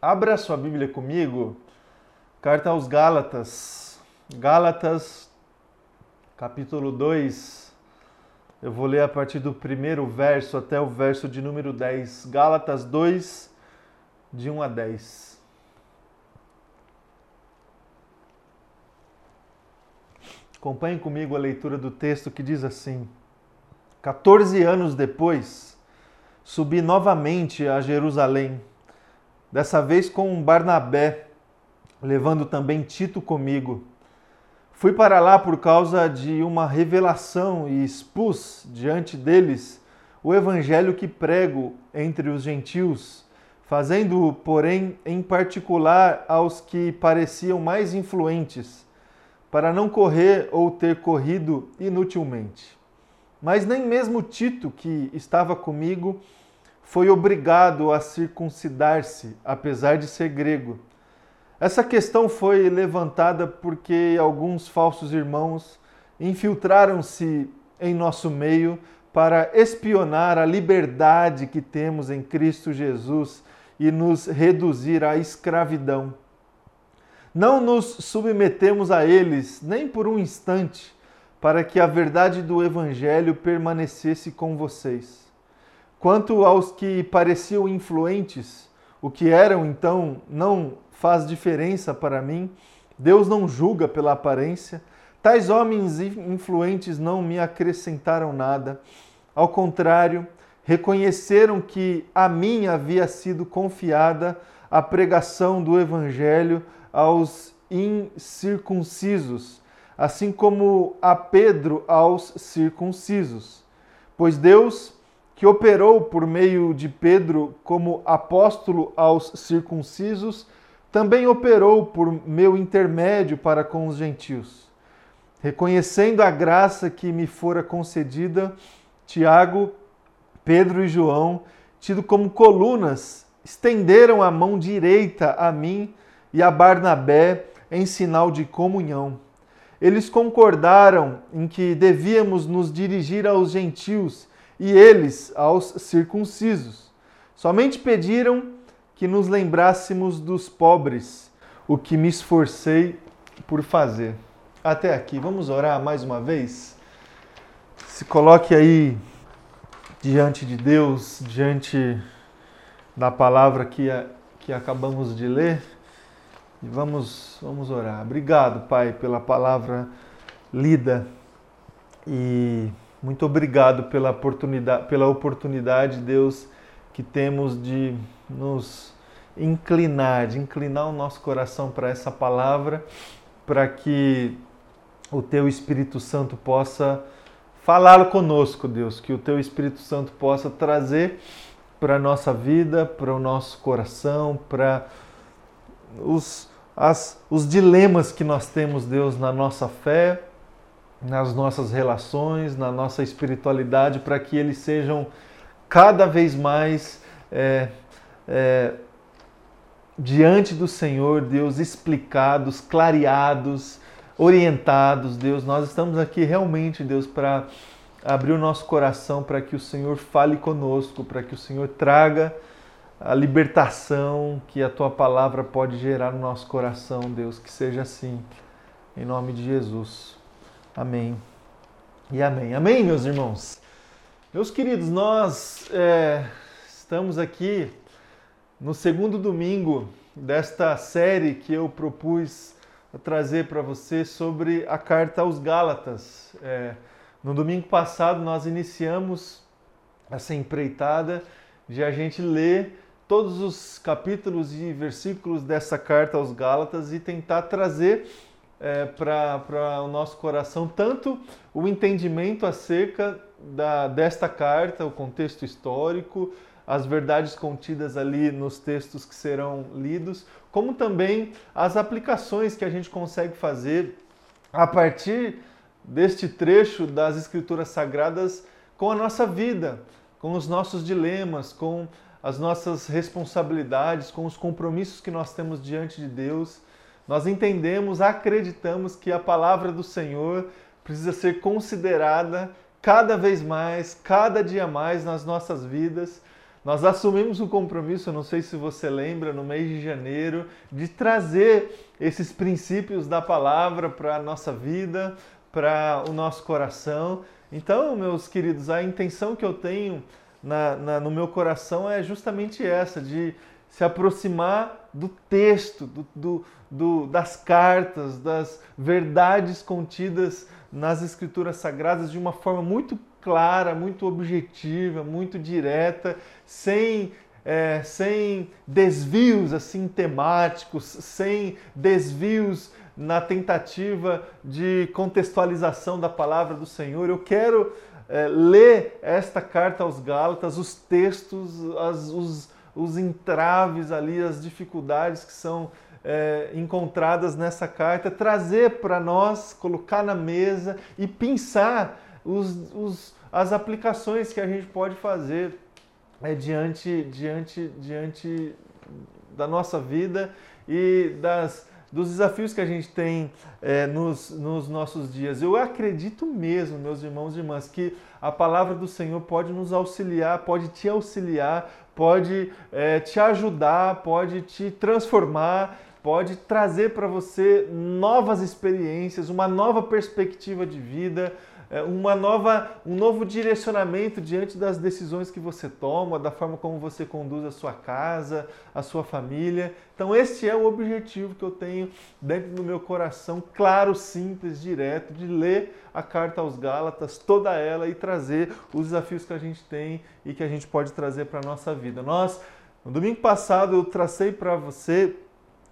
Abra sua Bíblia comigo, carta aos Gálatas, Gálatas, capítulo 2. Eu vou ler a partir do primeiro verso até o verso de número 10. Gálatas 2, de 1 a 10. Acompanhe comigo a leitura do texto que diz assim: 14 anos depois, subi novamente a Jerusalém dessa vez com Barnabé, levando também Tito comigo. Fui para lá por causa de uma revelação e expus diante deles o evangelho que prego entre os gentios, fazendo-o, porém, em particular aos que pareciam mais influentes, para não correr ou ter corrido inutilmente. Mas nem mesmo Tito, que estava comigo, foi obrigado a circuncidar-se, apesar de ser grego. Essa questão foi levantada porque alguns falsos irmãos infiltraram-se em nosso meio para espionar a liberdade que temos em Cristo Jesus e nos reduzir à escravidão. Não nos submetemos a eles nem por um instante, para que a verdade do Evangelho permanecesse com vocês. Quanto aos que pareciam influentes, o que eram então não faz diferença para mim. Deus não julga pela aparência. Tais homens influentes não me acrescentaram nada. Ao contrário, reconheceram que a mim havia sido confiada a pregação do evangelho aos incircuncisos, assim como a Pedro aos circuncisos. Pois Deus que operou por meio de Pedro como apóstolo aos circuncisos, também operou por meu intermédio para com os gentios. Reconhecendo a graça que me fora concedida, Tiago, Pedro e João, tido como colunas, estenderam a mão direita a mim e a Barnabé em sinal de comunhão. Eles concordaram em que devíamos nos dirigir aos gentios e eles aos circuncisos. Somente pediram que nos lembrássemos dos pobres, o que me esforcei por fazer. Até aqui, vamos orar mais uma vez? Se coloque aí diante de Deus, diante da palavra que, que acabamos de ler e vamos, vamos orar. Obrigado, Pai, pela palavra lida e muito obrigado pela oportunidade, pela oportunidade, Deus, que temos de nos inclinar, de inclinar o nosso coração para essa palavra, para que o Teu Espírito Santo possa falar conosco, Deus, que o Teu Espírito Santo possa trazer para a nossa vida, para o nosso coração, para os, os dilemas que nós temos, Deus, na nossa fé, nas nossas relações, na nossa espiritualidade, para que eles sejam cada vez mais é, é, diante do Senhor, Deus, explicados, clareados, orientados, Deus. Nós estamos aqui realmente, Deus, para abrir o nosso coração para que o Senhor fale conosco, para que o Senhor traga a libertação que a tua palavra pode gerar no nosso coração, Deus. Que seja assim, em nome de Jesus. Amém. E amém. Amém, meus irmãos. Meus queridos, nós é, estamos aqui no segundo domingo desta série que eu propus trazer para você sobre a carta aos Gálatas. É, no domingo passado nós iniciamos essa empreitada de a gente ler todos os capítulos e versículos dessa carta aos Gálatas e tentar trazer é, para o nosso coração tanto o entendimento acerca da, desta carta, o contexto histórico, as verdades contidas ali nos textos que serão lidos, como também as aplicações que a gente consegue fazer a partir deste trecho das Escrituras Sagradas com a nossa vida, com os nossos dilemas, com as nossas responsabilidades, com os compromissos que nós temos diante de Deus nós entendemos, acreditamos que a palavra do Senhor precisa ser considerada cada vez mais, cada dia mais nas nossas vidas. nós assumimos o compromisso, não sei se você lembra, no mês de janeiro, de trazer esses princípios da palavra para a nossa vida, para o nosso coração. Então, meus queridos, a intenção que eu tenho na, na, no meu coração é justamente essa, de se aproximar do texto, do, do, do, das cartas, das verdades contidas nas Escrituras Sagradas de uma forma muito clara, muito objetiva, muito direta, sem, é, sem desvios assim temáticos, sem desvios na tentativa de contextualização da palavra do Senhor. Eu quero é, ler esta carta aos Gálatas, os textos, as, os, os entraves ali, as dificuldades que são é, encontradas nessa carta, trazer para nós, colocar na mesa e pensar os, os, as aplicações que a gente pode fazer é, diante, diante, diante da nossa vida e das, dos desafios que a gente tem é, nos, nos nossos dias. Eu acredito mesmo, meus irmãos e irmãs, que a palavra do Senhor pode nos auxiliar, pode te auxiliar, pode é, te ajudar, pode te transformar, pode trazer para você novas experiências, uma nova perspectiva de vida, uma nova, um novo direcionamento diante das decisões que você toma, da forma como você conduz a sua casa, a sua família. Então, este é o objetivo que eu tenho dentro do meu coração, claro, simples, direto, de ler a carta aos Gálatas, toda ela, e trazer os desafios que a gente tem e que a gente pode trazer para a nossa vida. Nós, no domingo passado, eu tracei para você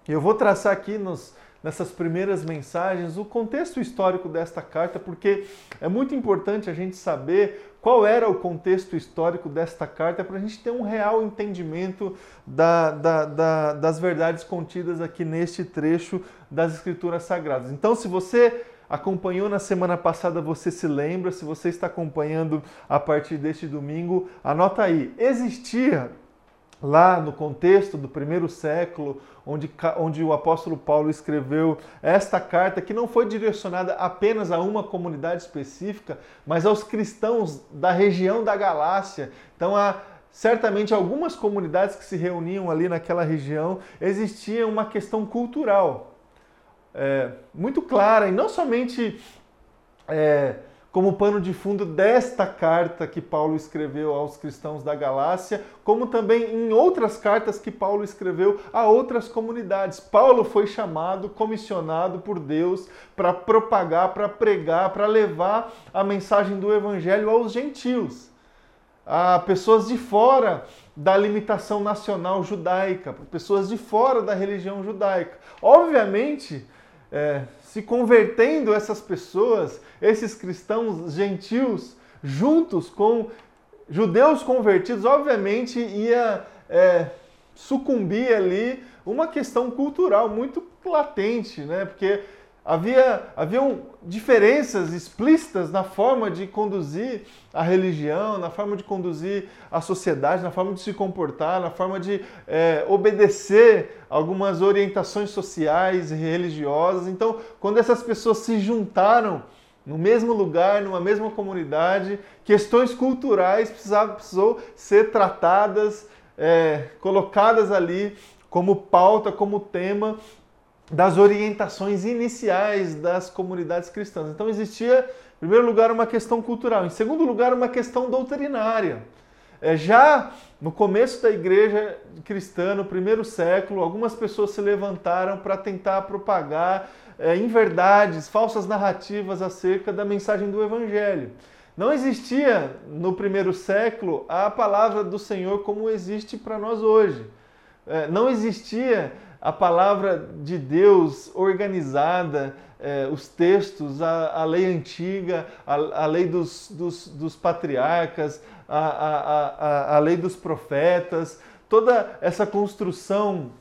eu vou traçar aqui nos, nessas primeiras mensagens o contexto histórico desta carta, porque é muito importante a gente saber qual era o contexto histórico desta carta para a gente ter um real entendimento da, da, da, das verdades contidas aqui neste trecho das Escrituras Sagradas. Então, se você acompanhou na semana passada, você se lembra, se você está acompanhando a partir deste domingo, anota aí. Existia lá no contexto do primeiro século, onde, onde o apóstolo Paulo escreveu esta carta, que não foi direcionada apenas a uma comunidade específica, mas aos cristãos da região da Galácia. Então, há certamente algumas comunidades que se reuniam ali naquela região, existia uma questão cultural é, muito clara, e não somente. É, como pano de fundo desta carta que Paulo escreveu aos cristãos da Galácia, como também em outras cartas que Paulo escreveu a outras comunidades. Paulo foi chamado, comissionado por Deus para propagar, para pregar, para levar a mensagem do evangelho aos gentios, a pessoas de fora da limitação nacional judaica, pessoas de fora da religião judaica. Obviamente, é, se convertendo essas pessoas, esses cristãos gentios, juntos com judeus convertidos, obviamente ia é, sucumbir ali uma questão cultural muito latente, né? Porque Havia, haviam diferenças explícitas na forma de conduzir a religião, na forma de conduzir a sociedade, na forma de se comportar, na forma de é, obedecer algumas orientações sociais e religiosas. Então, quando essas pessoas se juntaram no mesmo lugar, numa mesma comunidade, questões culturais precisavam, precisou ser tratadas, é, colocadas ali como pauta, como tema das orientações iniciais das comunidades cristãs. Então existia, em primeiro lugar, uma questão cultural, em segundo lugar, uma questão doutrinária. É, já no começo da igreja cristã, no primeiro século, algumas pessoas se levantaram para tentar propagar é, inverdades, falsas narrativas acerca da mensagem do evangelho. Não existia no primeiro século a palavra do Senhor como existe para nós hoje. É, não existia a palavra de Deus organizada, é, os textos, a, a, lei antiga, a, a lei dos, dos, dos patriarcas, a, a, a lei dos profetas, toda essa construção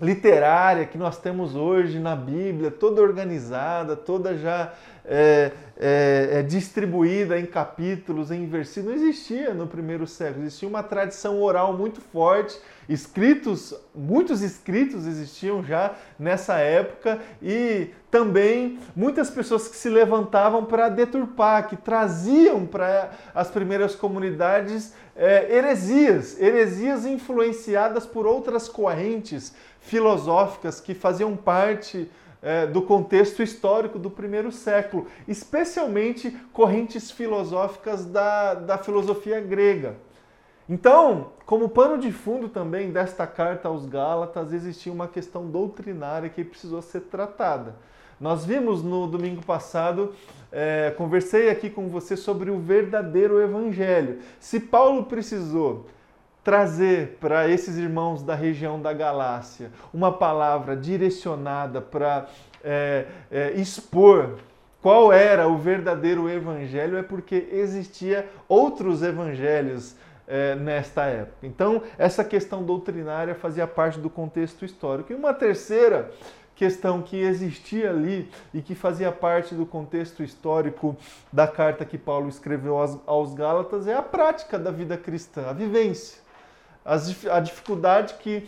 literária que nós temos hoje na Bíblia, toda organizada, toda já é, é, é, distribuída em capítulos, em versículos, não existia no primeiro século. Existia uma tradição oral muito forte, escritos, muitos escritos existiam já nessa época e também muitas pessoas que se levantavam para deturpar, que traziam para as primeiras comunidades é, heresias, heresias influenciadas por outras correntes filosóficas que faziam parte é, do contexto histórico do primeiro século, especialmente correntes filosóficas da, da filosofia grega. Então, como pano de fundo também desta carta aos Gálatas, existia uma questão doutrinária que precisou ser tratada. Nós vimos no domingo passado, é, conversei aqui com você sobre o verdadeiro evangelho. Se Paulo precisou trazer para esses irmãos da região da Galácia uma palavra direcionada para é, é, expor qual era o verdadeiro evangelho, é porque existia outros evangelhos é, nesta época. Então, essa questão doutrinária fazia parte do contexto histórico. E uma terceira questão que existia ali e que fazia parte do contexto histórico da carta que Paulo escreveu aos, aos Gálatas é a prática da vida cristã, a vivência as, a dificuldade que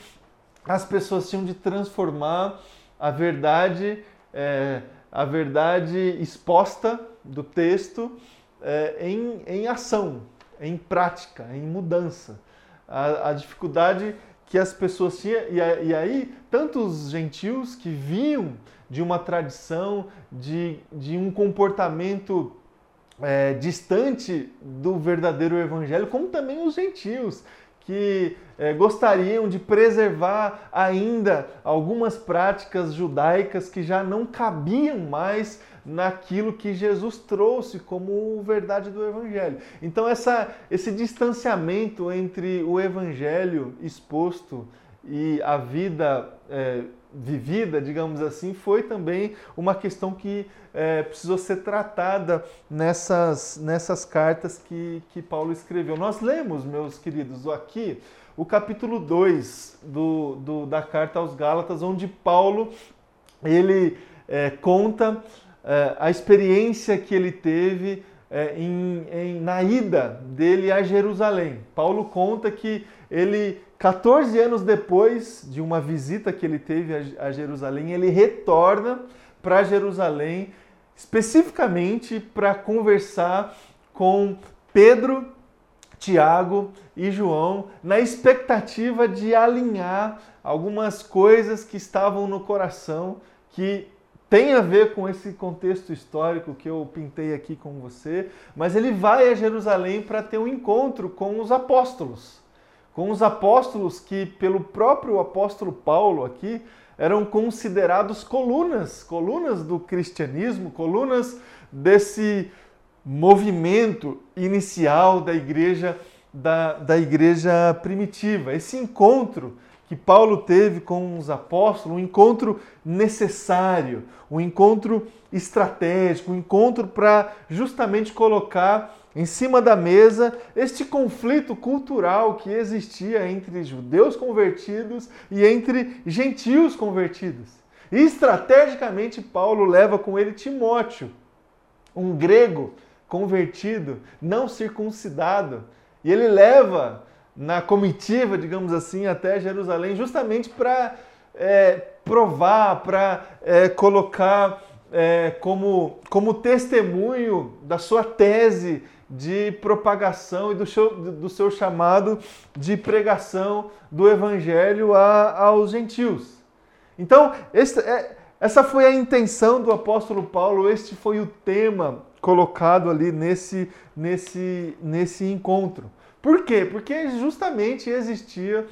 as pessoas tinham de transformar a verdade, é, a verdade exposta do texto é, em, em ação, em prática, em mudança. A, a dificuldade que as pessoas tinham, e, e aí, tantos gentios que vinham de uma tradição, de, de um comportamento é, distante do verdadeiro evangelho, como também os gentios que é, gostariam de preservar ainda algumas práticas judaicas que já não cabiam mais naquilo que Jesus trouxe como verdade do Evangelho. Então, essa, esse distanciamento entre o Evangelho exposto e a vida é, vivida, digamos assim, foi também uma questão que é, precisou ser tratada nessas, nessas cartas que, que Paulo escreveu. Nós lemos, meus queridos, aqui o capítulo 2 do, do, da carta aos Gálatas, onde Paulo ele é, conta é, a experiência que ele teve é, em, em, na ida dele a Jerusalém. Paulo conta que ele 14 anos depois de uma visita que ele teve a Jerusalém, ele retorna para Jerusalém especificamente para conversar com Pedro, Tiago e João, na expectativa de alinhar algumas coisas que estavam no coração que tem a ver com esse contexto histórico que eu pintei aqui com você, mas ele vai a Jerusalém para ter um encontro com os apóstolos com os apóstolos que, pelo próprio apóstolo Paulo aqui, eram considerados colunas, colunas do cristianismo, colunas desse movimento inicial da igreja da, da igreja primitiva. Esse encontro que Paulo teve com os apóstolos, um encontro necessário, um encontro estratégico, um encontro para justamente colocar em cima da mesa este conflito cultural que existia entre judeus convertidos e entre gentios convertidos. E estrategicamente, Paulo leva com ele Timóteo, um grego convertido, não circuncidado, e ele leva na comitiva, digamos assim, até Jerusalém, justamente para é, provar, para é, colocar é, como, como testemunho da sua tese de propagação e do seu, do seu chamado de pregação do evangelho a, aos gentios. Então, esse, é, essa foi a intenção do apóstolo Paulo, este foi o tema colocado ali nesse, nesse, nesse encontro. Por quê? Porque justamente existia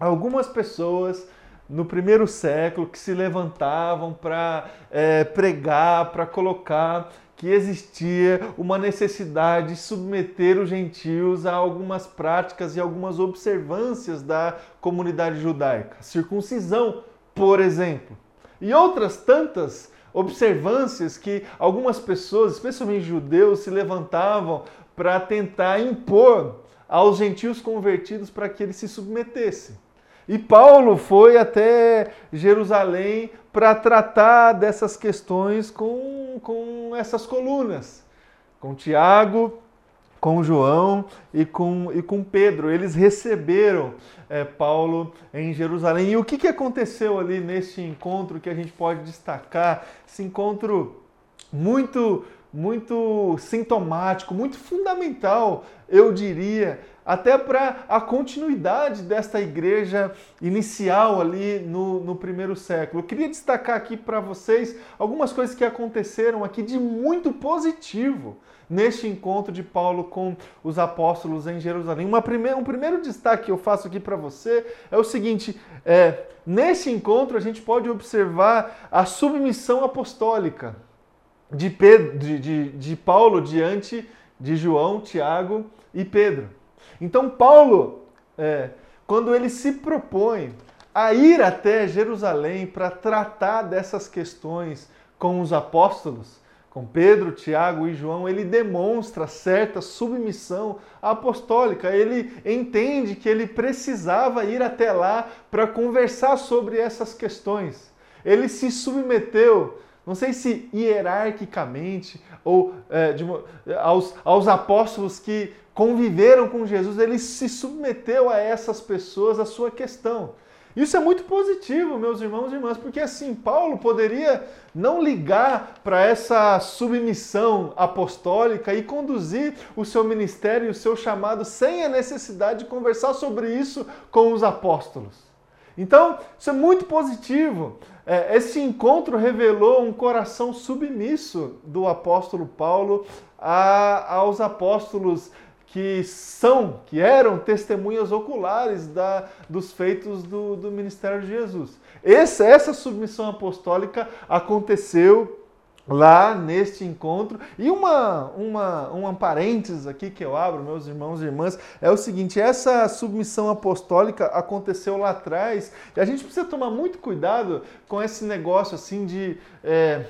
algumas pessoas no primeiro século que se levantavam para é, pregar, para colocar que existia uma necessidade de submeter os gentios a algumas práticas e algumas observâncias da comunidade judaica. Circuncisão, por exemplo. E outras tantas observâncias que algumas pessoas, especialmente judeus, se levantavam para tentar impor aos gentios convertidos para que eles se submetessem. E Paulo foi até Jerusalém para tratar dessas questões com, com essas colunas, com Tiago, com João e com, e com Pedro. Eles receberam é, Paulo em Jerusalém. E o que, que aconteceu ali neste encontro que a gente pode destacar? Esse encontro muito, muito sintomático, muito fundamental, eu diria, até para a continuidade desta igreja inicial ali no, no primeiro século. Eu queria destacar aqui para vocês algumas coisas que aconteceram aqui de muito positivo neste encontro de Paulo com os apóstolos em Jerusalém. Uma primeira, um primeiro destaque que eu faço aqui para você é o seguinte: é, nesse encontro a gente pode observar a submissão apostólica de, Pedro, de, de, de Paulo diante de João, Tiago e Pedro. Então, Paulo, é, quando ele se propõe a ir até Jerusalém para tratar dessas questões com os apóstolos, com Pedro, Tiago e João, ele demonstra certa submissão apostólica. Ele entende que ele precisava ir até lá para conversar sobre essas questões. Ele se submeteu, não sei se hierarquicamente ou é, de, aos, aos apóstolos que conviveram com Jesus, ele se submeteu a essas pessoas, a sua questão. Isso é muito positivo, meus irmãos e irmãs, porque assim, Paulo poderia não ligar para essa submissão apostólica e conduzir o seu ministério e o seu chamado sem a necessidade de conversar sobre isso com os apóstolos. Então, isso é muito positivo. É, esse encontro revelou um coração submisso do apóstolo Paulo aos apóstolos que são, que eram testemunhas oculares da, dos feitos do, do ministério de Jesus. Essa, essa submissão apostólica aconteceu lá neste encontro. E uma, uma, uma parênteses aqui que eu abro, meus irmãos e irmãs, é o seguinte: essa submissão apostólica aconteceu lá atrás e a gente precisa tomar muito cuidado com esse negócio assim de. É,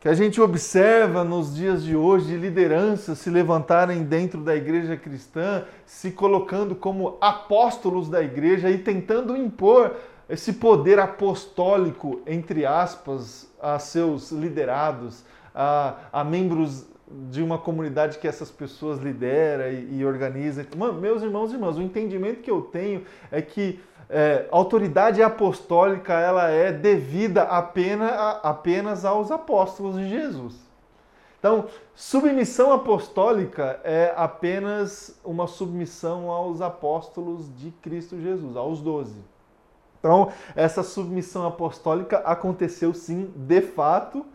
que a gente observa nos dias de hoje de lideranças se levantarem dentro da igreja cristã, se colocando como apóstolos da igreja e tentando impor esse poder apostólico, entre aspas, a seus liderados, a, a membros de uma comunidade que essas pessoas lidera e, e organiza. Meus irmãos e irmãs, o entendimento que eu tenho é que é, autoridade apostólica ela é devida apenas, apenas aos apóstolos de Jesus. Então, submissão apostólica é apenas uma submissão aos apóstolos de Cristo Jesus, aos doze. Então, essa submissão apostólica aconteceu sim, de fato,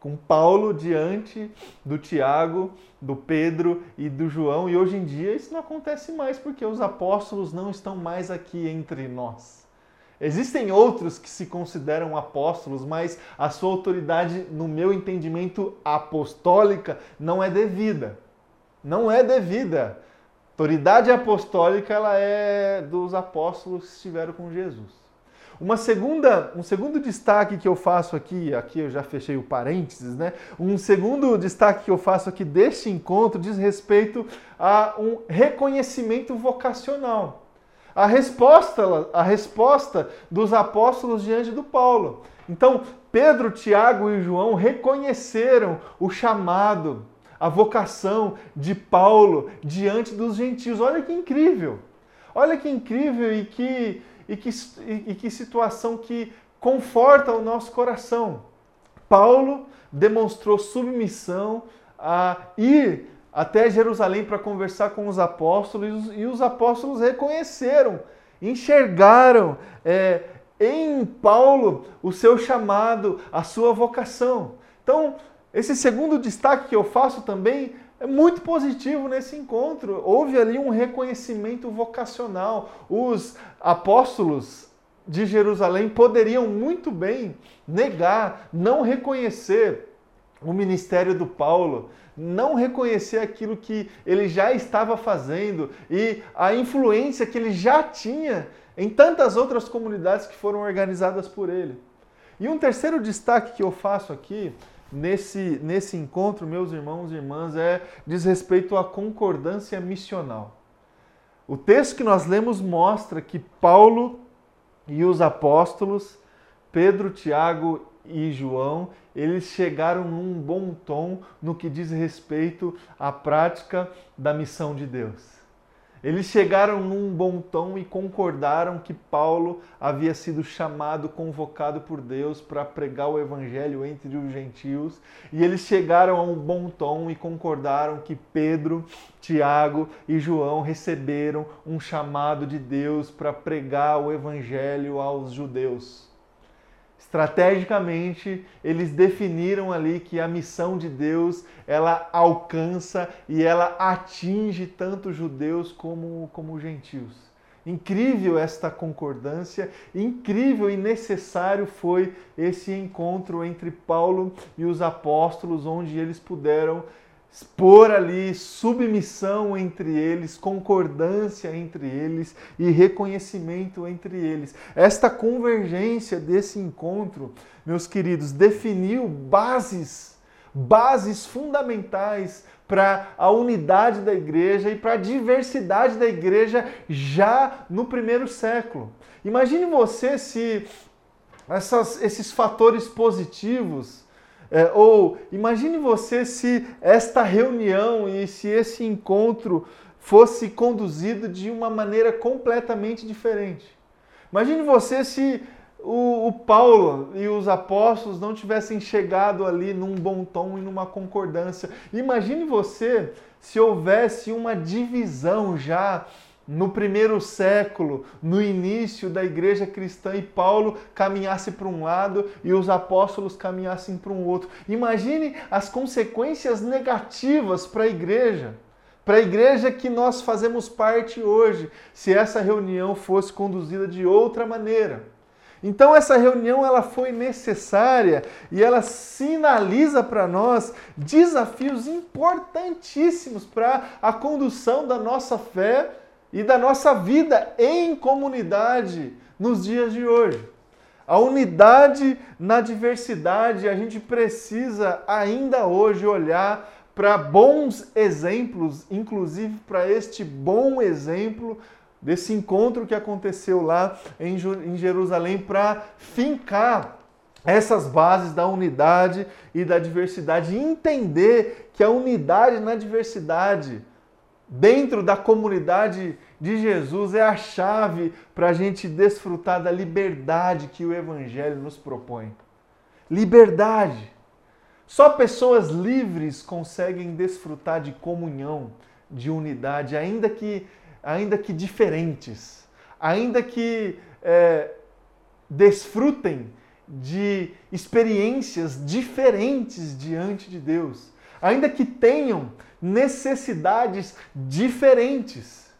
com Paulo diante do Tiago, do Pedro e do João, e hoje em dia isso não acontece mais porque os apóstolos não estão mais aqui entre nós. Existem outros que se consideram apóstolos, mas a sua autoridade, no meu entendimento apostólica, não é devida. Não é devida. A autoridade apostólica ela é dos apóstolos que estiveram com Jesus. Uma segunda, um segundo destaque que eu faço aqui, aqui eu já fechei o parênteses, né? Um segundo destaque que eu faço aqui deste encontro diz respeito a um reconhecimento vocacional. A resposta, a resposta dos apóstolos diante do Paulo. Então, Pedro, Tiago e João reconheceram o chamado, a vocação de Paulo diante dos gentios. Olha que incrível! Olha que incrível e que e que, e que situação que conforta o nosso coração. Paulo demonstrou submissão a ir até Jerusalém para conversar com os apóstolos e os apóstolos reconheceram, enxergaram é, em Paulo o seu chamado, a sua vocação. Então, esse segundo destaque que eu faço também é muito positivo nesse encontro. Houve ali um reconhecimento vocacional. Os apóstolos de Jerusalém poderiam muito bem negar, não reconhecer o ministério do Paulo, não reconhecer aquilo que ele já estava fazendo e a influência que ele já tinha em tantas outras comunidades que foram organizadas por ele. E um terceiro destaque que eu faço aqui nesse, nesse encontro, meus irmãos e irmãs, é diz respeito à concordância missional. O texto que nós lemos mostra que Paulo e os apóstolos, Pedro, Tiago e João, eles chegaram num bom tom no que diz respeito à prática da missão de Deus. Eles chegaram num bom tom e concordaram que Paulo havia sido chamado, convocado por Deus para pregar o evangelho entre os gentios, e eles chegaram a um bom tom e concordaram que Pedro, Tiago e João receberam um chamado de Deus para pregar o evangelho aos judeus estrategicamente eles definiram ali que a missão de Deus ela alcança e ela atinge tanto judeus como, como gentios. Incrível esta concordância, incrível e necessário foi esse encontro entre Paulo e os apóstolos, onde eles puderam expor ali submissão entre eles, concordância entre eles e reconhecimento entre eles. Esta convergência desse encontro, meus queridos, definiu bases, bases fundamentais para a unidade da igreja e para a diversidade da igreja já no primeiro século. Imagine você se essas, esses fatores positivos é, ou imagine você se esta reunião e se esse encontro fosse conduzido de uma maneira completamente diferente. Imagine você se o, o, Paulo e os apóstolos não tivessem chegado ali num bom tom e numa concordância. Imagine você se houvesse uma divisão já no primeiro século, no início da igreja cristã, e Paulo caminhasse para um lado e os apóstolos caminhassem para um outro. Imagine as consequências negativas para a igreja, para a igreja que nós fazemos parte hoje, se essa reunião fosse conduzida de outra maneira. Então essa reunião ela foi necessária e ela sinaliza para nós desafios importantíssimos para a condução da nossa fé e da nossa vida em comunidade nos dias de hoje. A unidade na diversidade, a gente precisa ainda hoje olhar para bons exemplos, inclusive para este bom exemplo desse encontro que aconteceu lá em Jerusalém, para fincar essas bases da unidade e da diversidade, entender que a unidade na diversidade dentro da comunidade de Jesus é a chave para a gente desfrutar da liberdade que o Evangelho nos propõe. Liberdade. Só pessoas livres conseguem desfrutar de comunhão, de unidade, ainda que, ainda que diferentes, ainda que é, desfrutem de experiências diferentes diante de Deus, ainda que tenham necessidades diferentes.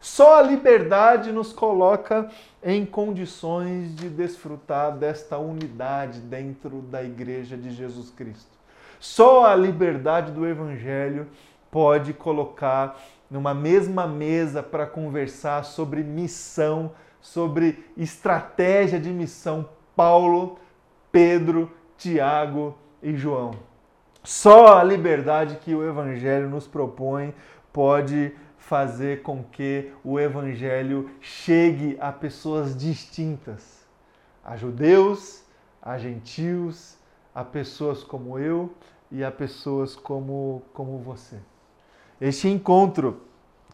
Só a liberdade nos coloca em condições de desfrutar desta unidade dentro da Igreja de Jesus Cristo. Só a liberdade do Evangelho pode colocar numa mesma mesa para conversar sobre missão, sobre estratégia de missão Paulo, Pedro, Tiago e João. Só a liberdade que o Evangelho nos propõe pode fazer com que o Evangelho chegue a pessoas distintas, a judeus, a gentios, a pessoas como eu e a pessoas como, como você. Este encontro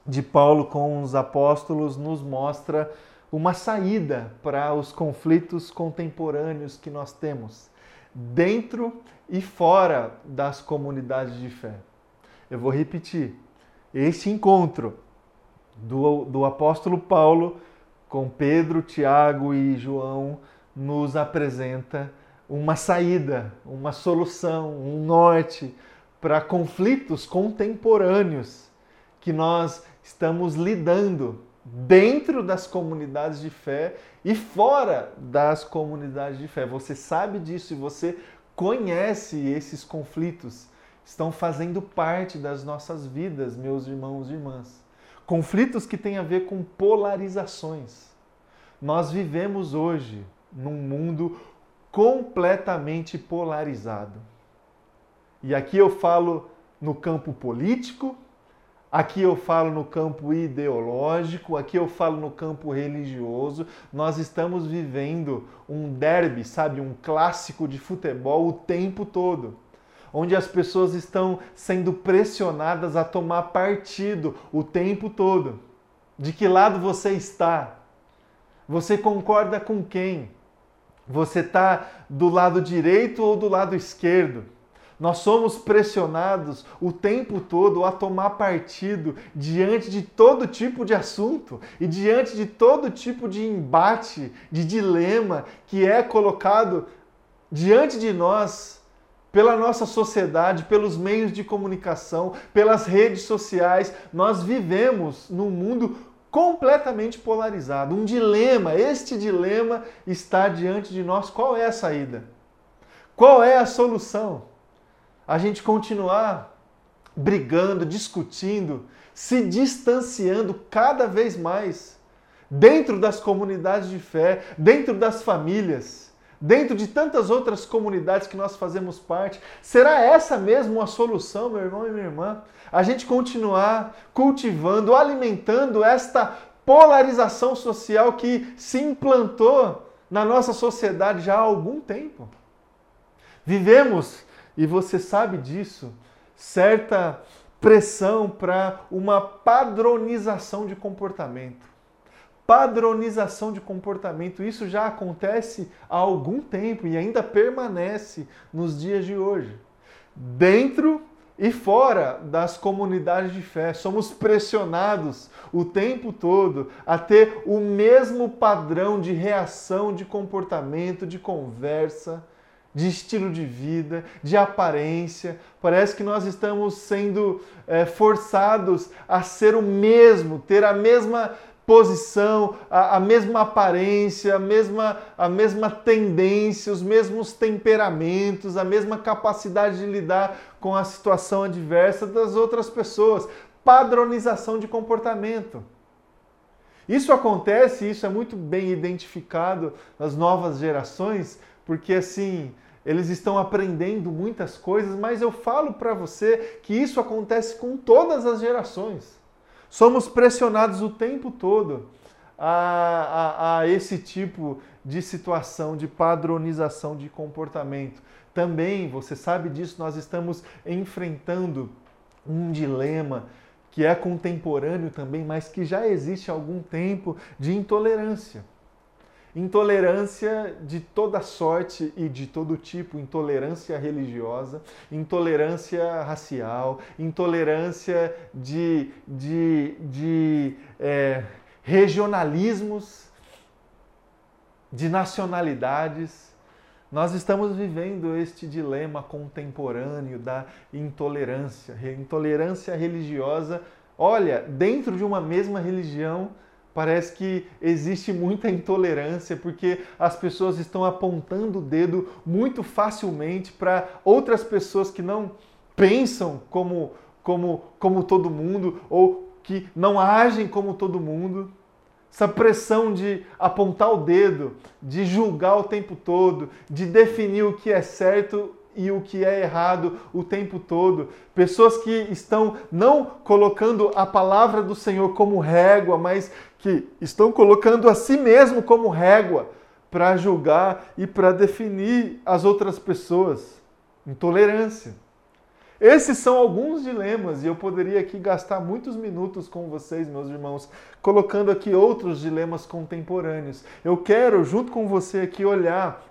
de Paulo com os apóstolos nos mostra uma saída para os conflitos contemporâneos que nós temos dentro e fora das comunidades de fé. Eu vou repetir. Esse encontro do, do apóstolo Paulo com Pedro, Tiago e João nos apresenta uma saída, uma solução, um norte para conflitos contemporâneos que nós estamos lidando dentro das comunidades de fé e fora das comunidades de fé. Você sabe disso e você conhece esses conflitos. Estão fazendo parte das nossas vidas, meus irmãos e irmãs. Conflitos que têm a ver com polarizações. Nós vivemos hoje num mundo completamente polarizado. E aqui eu falo no campo político, Aqui eu falo no campo ideológico, aqui eu falo no campo religioso. Nós estamos vivendo um derby, sabe, um clássico de futebol o tempo todo, onde as pessoas estão sendo pressionadas a tomar partido o tempo todo. De que lado você está? Você concorda com quem? Você está do lado direito ou do lado esquerdo? Nós somos pressionados o tempo todo a tomar partido diante de todo tipo de assunto e diante de todo tipo de embate, de dilema que é colocado diante de nós pela nossa sociedade, pelos meios de comunicação, pelas redes sociais. Nós vivemos num mundo completamente polarizado, um dilema. Este dilema está diante de nós. Qual é a saída? Qual é a solução? A gente continuar brigando, discutindo, se distanciando cada vez mais dentro das comunidades de fé, dentro das famílias, dentro de tantas outras comunidades que nós fazemos parte. Será essa mesmo a solução, meu irmão e minha irmã? A gente continuar cultivando, alimentando esta polarização social que se implantou na nossa sociedade já há algum tempo. Vivemos e você sabe disso, certa pressão para uma padronização de comportamento. Padronização de comportamento, isso já acontece há algum tempo e ainda permanece nos dias de hoje. Dentro e fora das comunidades de fé, somos pressionados o tempo todo a ter o mesmo padrão de reação, de comportamento, de conversa de estilo de vida, de aparência. Parece que nós estamos sendo é, forçados a ser o mesmo, ter a mesma posição, a, a, mesma aparência, a mesma, a mesma tendência, os mesmos temperamentos, a mesma capacidade de lidar com a situação adversa das outras pessoas. Padronização de comportamento. Isso acontece, isso é muito bem identificado nas novas gerações, porque assim, eles estão aprendendo muitas coisas, mas eu falo para você que isso acontece com todas as gerações. Somos pressionados o tempo todo a, a, a esse tipo de situação, de padronização de comportamento. Também, você sabe disso, nós estamos enfrentando um dilema que é contemporâneo também, mas que já existe há algum tempo de intolerância intolerância de toda sorte e de todo tipo, intolerância religiosa, intolerância racial, intolerância de, de, de é, regionalismos, de nacionalidades. Nós estamos vivendo este dilema contemporâneo da intolerância, intolerância religiosa. Olha, dentro de uma mesma religião, Parece que existe muita intolerância porque as pessoas estão apontando o dedo muito facilmente para outras pessoas que não pensam como, como, como todo mundo ou que não agem como todo mundo. Essa pressão de apontar o dedo, de julgar o tempo todo, de definir o que é certo e o que é errado o tempo todo. Pessoas que estão não colocando a palavra do Senhor como régua, mas que estão colocando a si mesmo como régua para julgar e para definir as outras pessoas. Intolerância. Esses são alguns dilemas e eu poderia aqui gastar muitos minutos com vocês, meus irmãos, colocando aqui outros dilemas contemporâneos. Eu quero, junto com você aqui, olhar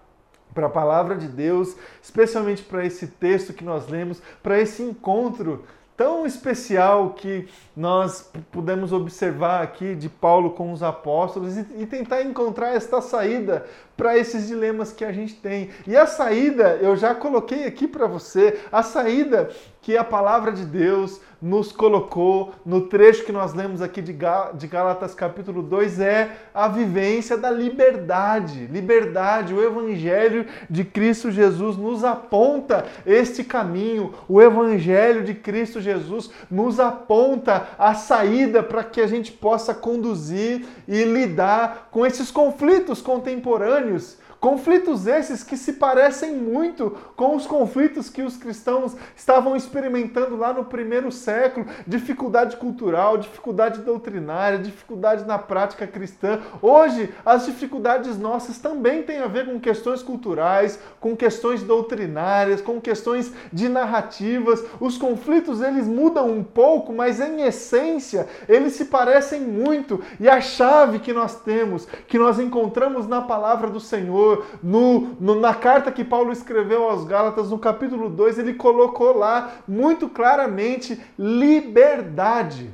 para a palavra de Deus, especialmente para esse texto que nós lemos, para esse encontro tão especial que nós pudemos observar aqui de Paulo com os apóstolos e, tentar encontrar esta saída para esses dilemas que a gente tem. E a saída, eu já coloquei aqui para você, a saída que a palavra de Deus nos colocou no trecho que nós lemos aqui de Gálatas capítulo 2 é a vivência da liberdade. Liberdade, o evangelho de Cristo Jesus nos aponta este caminho. O evangelho de Cristo Jesus nos aponta a saída para que a gente possa conduzir e lidar com esses conflitos contemporâneos Conflitos esses que se parecem muito com os conflitos que os cristãos estavam experimentando lá no primeiro século dificuldade cultural, dificuldade doutrinária, dificuldade na prática cristã. Hoje, as dificuldades nossas também têm a ver com questões culturais, com questões doutrinárias, com questões de narrativas. Os conflitos eles mudam um pouco, mas em essência eles se parecem muito. E a chave que nós temos, que nós encontramos na palavra do Senhor, no, no na carta que Paulo escreveu aos Gálatas, no capítulo 2, ele colocou lá muito claramente liberdade.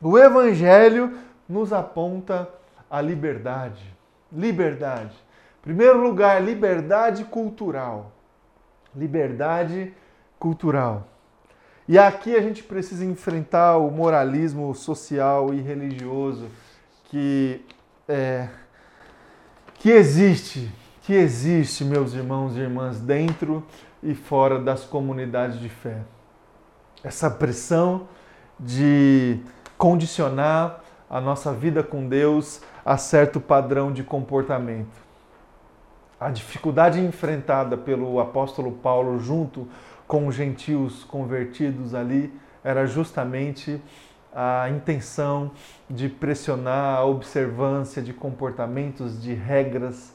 O Evangelho nos aponta a liberdade. Liberdade. Primeiro lugar, liberdade cultural. Liberdade cultural. E aqui a gente precisa enfrentar o moralismo social e religioso que, é, que existe, que existe, meus irmãos e irmãs, dentro e fora das comunidades de fé. Essa pressão de condicionar a nossa vida com Deus a certo padrão de comportamento. A dificuldade enfrentada pelo apóstolo Paulo junto com os gentios convertidos ali era justamente a intenção de pressionar a observância de comportamentos, de regras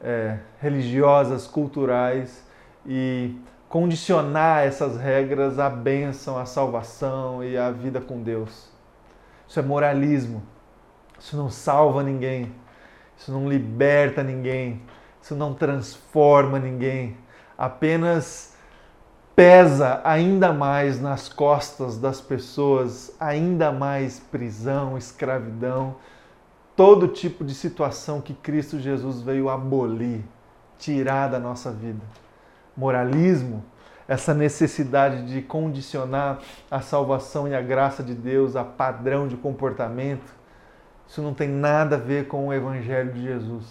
é, religiosas, culturais e condicionar essas regras à bênção, à salvação e à vida com Deus. Isso é moralismo. Isso não salva ninguém. Isso não liberta ninguém. Isso não transforma ninguém. Apenas pesa ainda mais nas costas das pessoas, ainda mais prisão, escravidão, todo tipo de situação que Cristo Jesus veio abolir, tirar da nossa vida moralismo, essa necessidade de condicionar a salvação e a graça de Deus a padrão de comportamento, isso não tem nada a ver com o Evangelho de Jesus.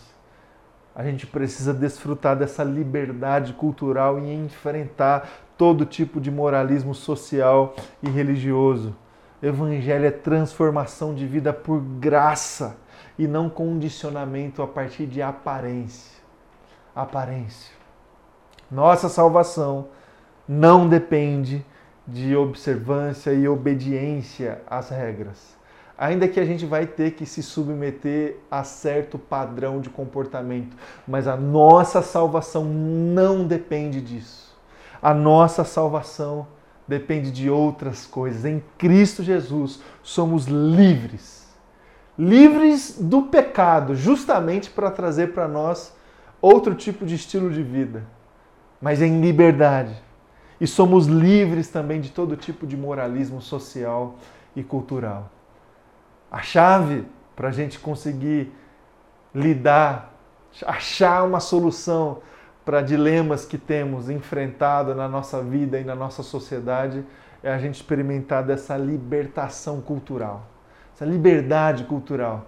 A gente precisa desfrutar dessa liberdade cultural e enfrentar todo tipo de moralismo social e religioso. Evangelho é transformação de vida por graça e não condicionamento a partir de aparência. Aparência. Nossa salvação não depende de observância e obediência às regras. Ainda que a gente vai ter que se submeter a certo padrão de comportamento, mas a nossa salvação não depende disso. A nossa salvação depende de outras coisas. Em Cristo Jesus somos livres. Livres do pecado, justamente para trazer para nós outro tipo de estilo de vida mas em liberdade. E somos livres também de todo tipo de moralismo social e cultural. A chave para a gente conseguir lidar, achar uma solução para dilemas que temos enfrentado na nossa vida e na nossa sociedade é a gente experimentar dessa libertação cultural, essa liberdade cultural.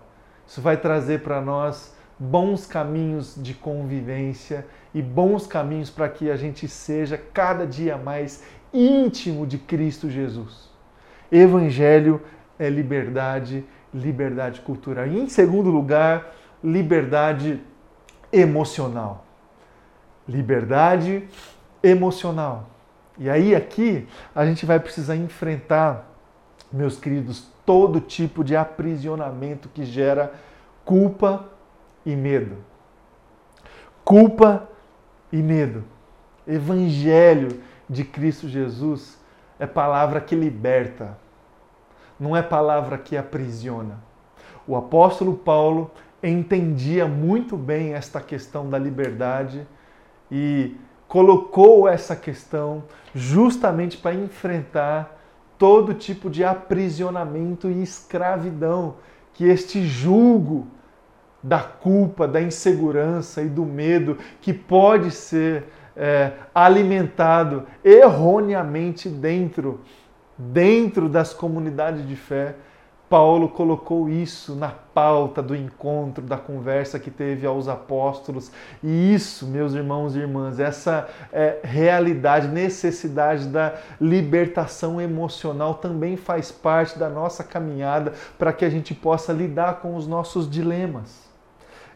Isso vai trazer para nós bons caminhos de convivência e bons caminhos para que a gente seja cada dia mais íntimo de Cristo Jesus. Evangelho é liberdade, liberdade cultural. E em segundo lugar, liberdade emocional. Liberdade emocional. E aí aqui a gente vai precisar enfrentar, meus queridos, todo tipo de aprisionamento que gera culpa e medo. Culpa e medo. Evangelho de Cristo Jesus é palavra que liberta, não é palavra que aprisiona. O apóstolo Paulo entendia muito bem esta questão da liberdade e colocou essa questão justamente para enfrentar todo tipo de aprisionamento e escravidão que este julgo da culpa, da insegurança e do medo que pode ser é, alimentado erroneamente dentro, dentro das comunidades de fé. Paulo colocou isso na pauta do encontro, da conversa que teve aos apóstolos. E isso, meus irmãos e irmãs, essa é, realidade, necessidade da libertação emocional também faz parte da nossa caminhada para que a gente possa lidar com os nossos dilemas.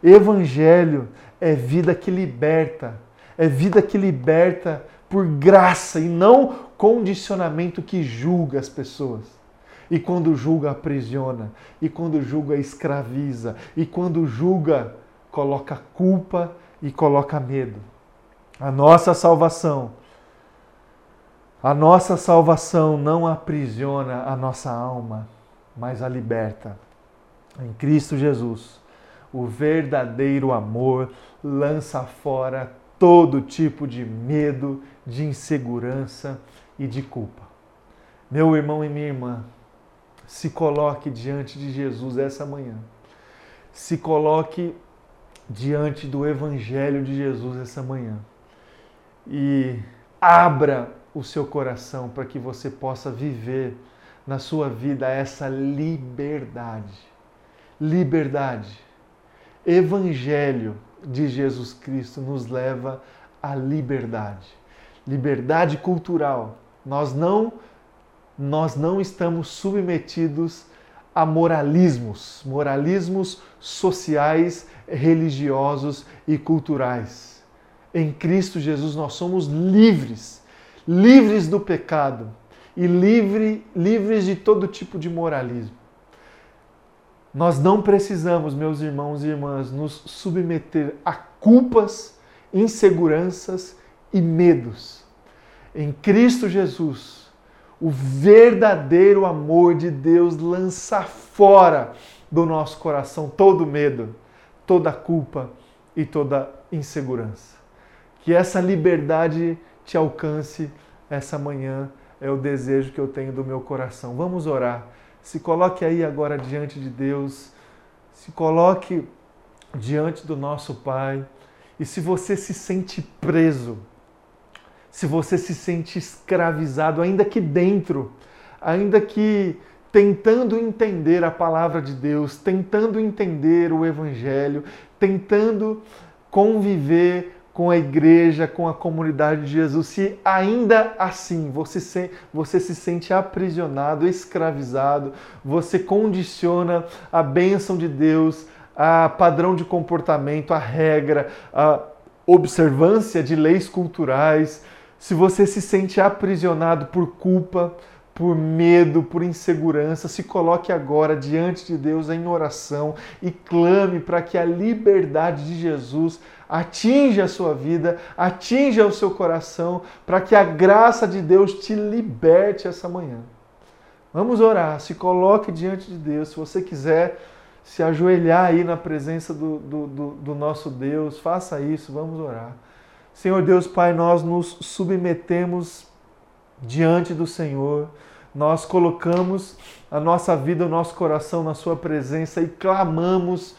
Evangelho é vida que liberta, é vida que liberta por graça e não condicionamento que julga as pessoas. E quando julga, aprisiona. E quando julga, escraviza. E quando julga, coloca culpa e coloca medo. A nossa salvação, a nossa salvação não aprisiona a nossa alma, mas a liberta. Em Cristo Jesus, o verdadeiro amor lança fora todo tipo de medo, de insegurança e de culpa. Meu irmão e minha irmã, se coloque diante de Jesus essa manhã. Se coloque diante do Evangelho de Jesus essa manhã. E abra o seu coração para que você possa viver na sua vida essa liberdade. Liberdade. Evangelho de Jesus Cristo nos leva à liberdade. Liberdade cultural. Nós não nós não estamos submetidos a moralismos, moralismos sociais, religiosos e culturais. Em Cristo Jesus nós somos livres, livres do pecado e livre, livres de todo tipo de moralismo. Nós não precisamos, meus irmãos e irmãs, nos submeter a culpas, inseguranças e medos. Em Cristo Jesus, o verdadeiro amor de Deus lança fora do nosso coração todo medo, toda culpa e toda insegurança. Que essa liberdade te alcance essa manhã, é o desejo que eu tenho do meu coração. Vamos orar. Se coloque aí agora diante de Deus, se coloque diante do nosso Pai. E se você se sente preso, se você se sente escravizado, ainda que dentro, ainda que tentando entender a palavra de Deus, tentando entender o Evangelho, tentando conviver com a igreja, com a comunidade de Jesus, se ainda assim você se, você se sente aprisionado, escravizado, você condiciona a bênção de Deus, a padrão de comportamento, a regra, a observância de leis culturais, se você se sente aprisionado por culpa, por medo, por insegurança, se coloque agora diante de Deus em oração e clame para que a liberdade de Jesus atinja a sua vida, atinja o seu coração, para que a graça de Deus te liberte essa manhã. Vamos orar, se coloque diante de Deus. Se você quiser se ajoelhar aí na presença do, do, do, do nosso Deus, faça isso, vamos orar. Senhor Deus Pai, nós nos submetemos diante do Senhor, nós colocamos a nossa vida, o nosso coração na Sua presença e clamamos